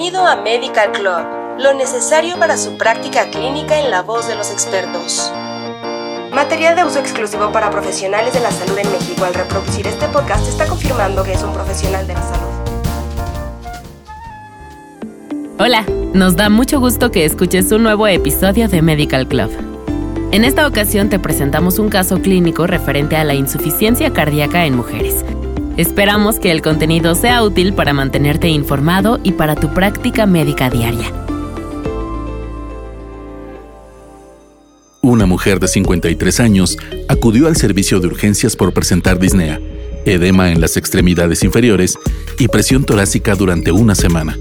Bienvenido a Medical Club, lo necesario para su práctica clínica en la voz de los expertos. Material de uso exclusivo para profesionales de la salud en México. Al reproducir este podcast está confirmando que es un profesional de la salud. Hola, nos da mucho gusto que escuches un nuevo episodio de Medical Club. En esta ocasión te presentamos un caso clínico referente a la insuficiencia cardíaca en mujeres Esperamos que el contenido sea útil para mantenerte informado y para tu práctica médica diaria. Una mujer de 53 años acudió al servicio de urgencias por presentar disnea, edema en las extremidades inferiores y presión torácica durante una semana.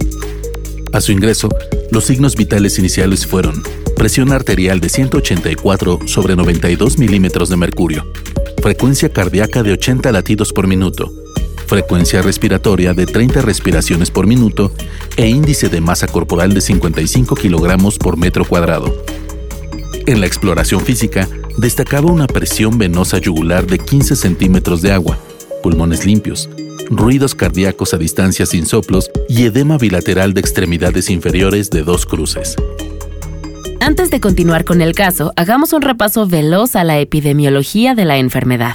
A su ingreso, los signos vitales iniciales fueron presión arterial de 184 sobre 92 milímetros de mercurio, frecuencia cardíaca de 80 latidos por minuto, frecuencia respiratoria de 30 respiraciones por minuto e índice de masa corporal de 55 kilogramos por metro cuadrado. En la exploración física, destacaba una presión venosa yugular de 15 centímetros de agua, pulmones limpios, ruidos cardíacos a distancia sin soplos y edema bilateral de extremidades inferiores de dos cruces. Antes de continuar con el caso, hagamos un repaso veloz a la epidemiología de la enfermedad.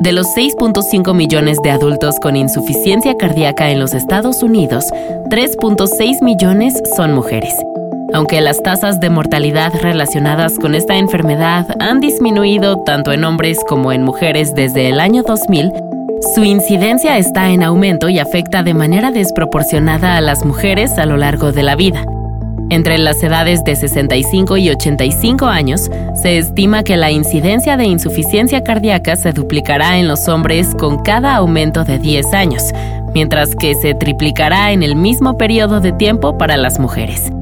De los 6.5 millones de adultos con insuficiencia cardíaca en los Estados Unidos, 3.6 millones son mujeres. Aunque las tasas de mortalidad relacionadas con esta enfermedad han disminuido tanto en hombres como en mujeres desde el año 2000, su incidencia está en aumento y afecta de manera desproporcionada a las mujeres a lo largo de la vida. Entre las edades de 65 y 85 años, se estima que la incidencia de insuficiencia cardíaca se duplicará en los hombres con cada aumento de 10 años, mientras que se triplicará en el mismo periodo de tiempo para las mujeres.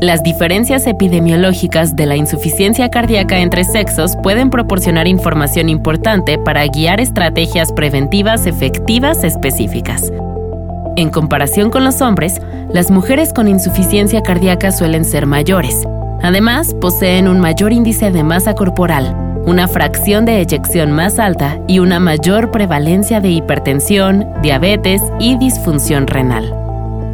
Las diferencias epidemiológicas de la insuficiencia cardíaca entre sexos pueden proporcionar información importante para guiar estrategias preventivas efectivas específicas. En comparación con los hombres, las mujeres con insuficiencia cardíaca suelen ser mayores. Además, poseen un mayor índice de masa corporal, una fracción de eyección más alta y una mayor prevalencia de hipertensión, diabetes y disfunción renal.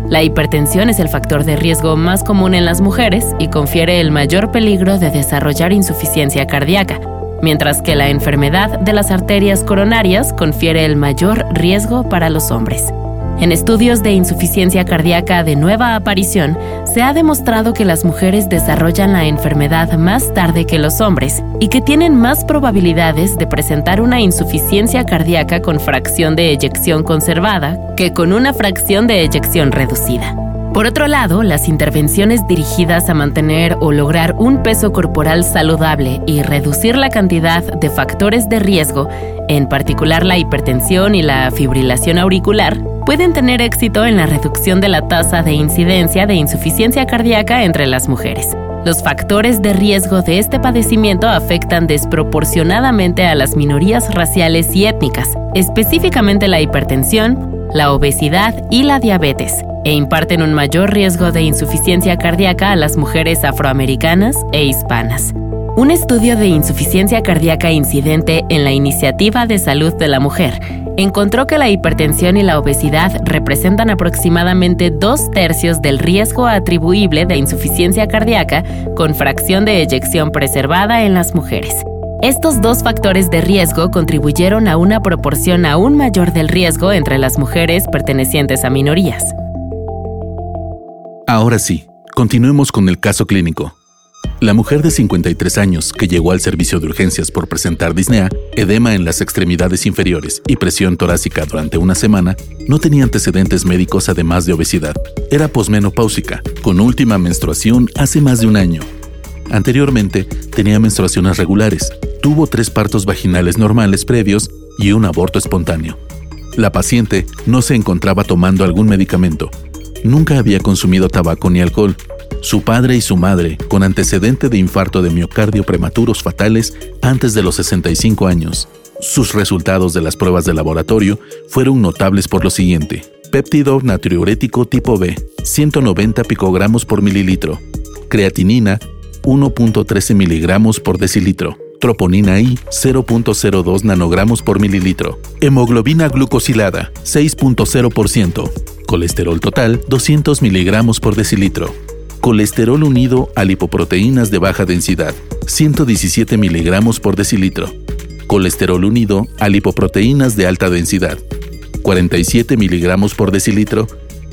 La hipertensión es el factor de riesgo más común en las mujeres y confiere el mayor peligro de desarrollar insuficiencia cardíaca, mientras que la enfermedad de las arterias coronarias confiere el mayor riesgo para los hombres. En estudios de insuficiencia cardíaca de nueva aparición, se ha demostrado que las mujeres desarrollan la enfermedad más tarde que los hombres y que tienen más probabilidades de presentar una insuficiencia cardíaca con fracción de eyección conservada que con una fracción de eyección reducida. Por otro lado, las intervenciones dirigidas a mantener o lograr un peso corporal saludable y reducir la cantidad de factores de riesgo, en particular la hipertensión y la fibrilación auricular, pueden tener éxito en la reducción de la tasa de incidencia de insuficiencia cardíaca entre las mujeres. Los factores de riesgo de este padecimiento afectan desproporcionadamente a las minorías raciales y étnicas, específicamente la hipertensión, la obesidad y la diabetes, e imparten un mayor riesgo de insuficiencia cardíaca a las mujeres afroamericanas e hispanas. Un estudio de insuficiencia cardíaca incidente en la Iniciativa de Salud de la Mujer encontró que la hipertensión y la obesidad representan aproximadamente dos tercios del riesgo atribuible de insuficiencia cardíaca con fracción de eyección preservada en las mujeres. Estos dos factores de riesgo contribuyeron a una proporción aún mayor del riesgo entre las mujeres pertenecientes a minorías. Ahora sí, continuemos con el caso clínico. La mujer de 53 años que llegó al servicio de urgencias por presentar disnea, edema en las extremidades inferiores y presión torácica durante una semana, no tenía antecedentes médicos además de obesidad. Era posmenopáusica, con última menstruación hace más de un año. Anteriormente tenía menstruaciones regulares, tuvo tres partos vaginales normales previos y un aborto espontáneo. La paciente no se encontraba tomando algún medicamento. Nunca había consumido tabaco ni alcohol su padre y su madre, con antecedente de infarto de miocardio prematuros fatales antes de los 65 años. Sus resultados de las pruebas de laboratorio fueron notables por lo siguiente. Péptido natriurético tipo B, 190 picogramos por mililitro. Creatinina, 1.13 miligramos por decilitro. troponina I 0.02 nanogramos por mililitro, hemoglobina glucosilada 6.0%, colesterol total 200 miligramos por decilitro, colesterol unido a lipoproteínas de baja densidad 117 miligramos por decilitro, colesterol unido a lipoproteínas de alta densidad 47 miligramos por decilitro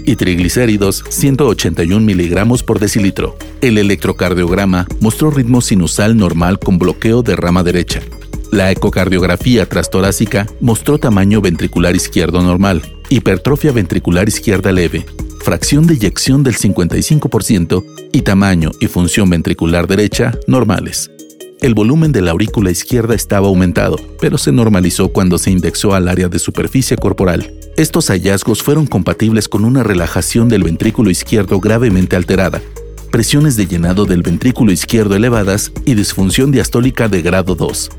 y triglicéridos 181 miligramos por decilitro. El electrocardiograma mostró ritmo sinusal normal con bloqueo de rama derecha. La ecocardiografía trastorácica mostró tamaño ventricular izquierdo normal, hipertrofia ventricular izquierda leve, fracción de eyección del 55% y tamaño y función ventricular derecha normales. El volumen de la aurícula izquierda estaba aumentado, pero se normalizó cuando se indexó al área de superficie corporal. Estos hallazgos fueron compatibles con una relajación del ventrículo izquierdo gravemente alterada, presiones de llenado del ventrículo izquierdo elevadas y disfunción diastólica de grado 2.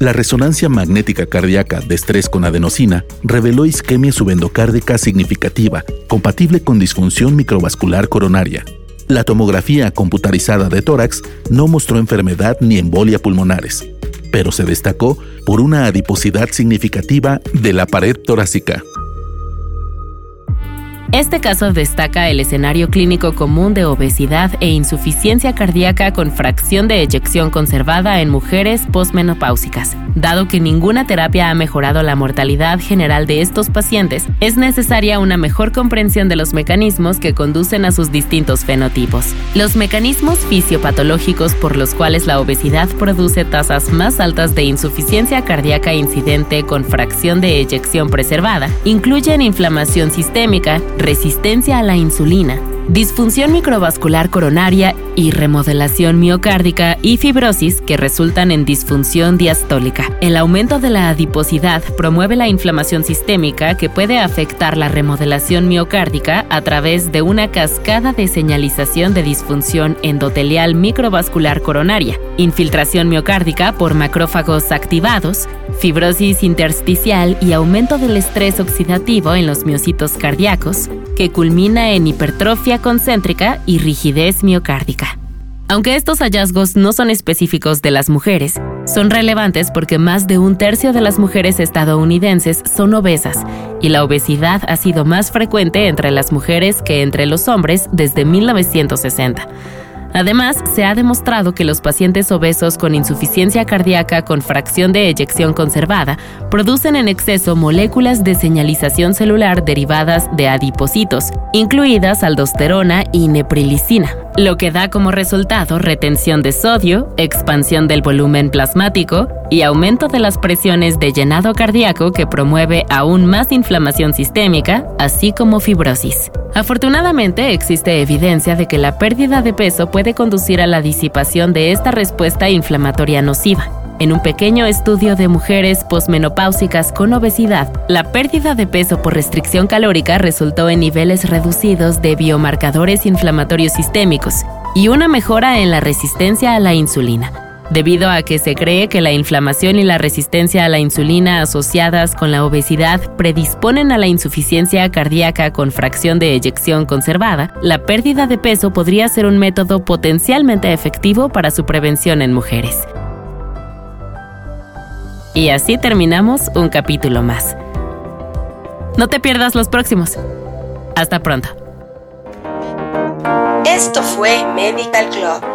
La resonancia magnética cardíaca de estrés con adenosina reveló isquemia subendocárdica significativa, compatible con disfunción microvascular coronaria. La tomografía computarizada de tórax no mostró enfermedad ni embolia pulmonares, pero se destacó por una adiposidad significativa de la pared torácica. Este caso destaca el escenario clínico común de obesidad e insuficiencia cardíaca con fracción de eyección conservada en mujeres posmenopáusicas. Dado que ninguna terapia ha mejorado la mortalidad general de estos pacientes, es necesaria una mejor comprensión de los mecanismos que conducen a sus distintos fenotipos. Los mecanismos fisiopatológicos por los cuales la obesidad produce tasas más altas de insuficiencia cardíaca incidente con fracción de eyección preservada incluyen inflamación sistémica, resistencia a la insulina, disfunción microvascular coronaria y remodelación miocárdica y fibrosis que resultan en disfunción diastólica. El aumento de la adiposidad promueve la inflamación sistémica que puede afectar la remodelación miocárdica a través de una cascada de señalización de disfunción endotelial microvascular coronaria, infiltración miocárdica por macrófagos activados, fibrosis intersticial y aumento del estrés oxidativo en los miocitos cardíacos, que culmina en hipertrofia concéntrica y rigidez miocárdica. Aunque estos hallazgos no son específicos de las mujeres, son relevantes porque más de un tercio de las mujeres estadounidenses son obesas y la obesidad ha sido más frecuente entre las mujeres que entre los hombres desde 1960. Además, se ha demostrado que los pacientes obesos con insuficiencia cardíaca con fracción de eyección conservada producen en exceso moléculas de señalización celular derivadas de adipocitos, incluidas aldosterona y neprilicina, lo que da como resultado retención de sodio, expansión del volumen plasmático y aumento de las presiones de llenado cardíaco que promueve aún más inflamación sistémica, así como fibrosis. Afortunadamente existe evidencia de que la pérdida de peso puede conducir a la disipación de esta respuesta inflamatoria nociva. En un pequeño estudio de mujeres posmenopáusicas con obesidad, la pérdida de peso por restricción calórica resultó en niveles reducidos de biomarcadores inflamatorios sistémicos y una mejora en la resistencia a la insulina, debido a que se cree que la inflamación y la resistencia a la insulina asociadas con la obesidad predisponen a la insuficiencia cardíaca con fracción de eyección conservada, la pérdida de peso podría ser un método potencialmente efectivo para su prevención en mujeres. Y así terminamos un capítulo más. No te pierdas los próximos. Hasta pronto. Esto fue Medical Club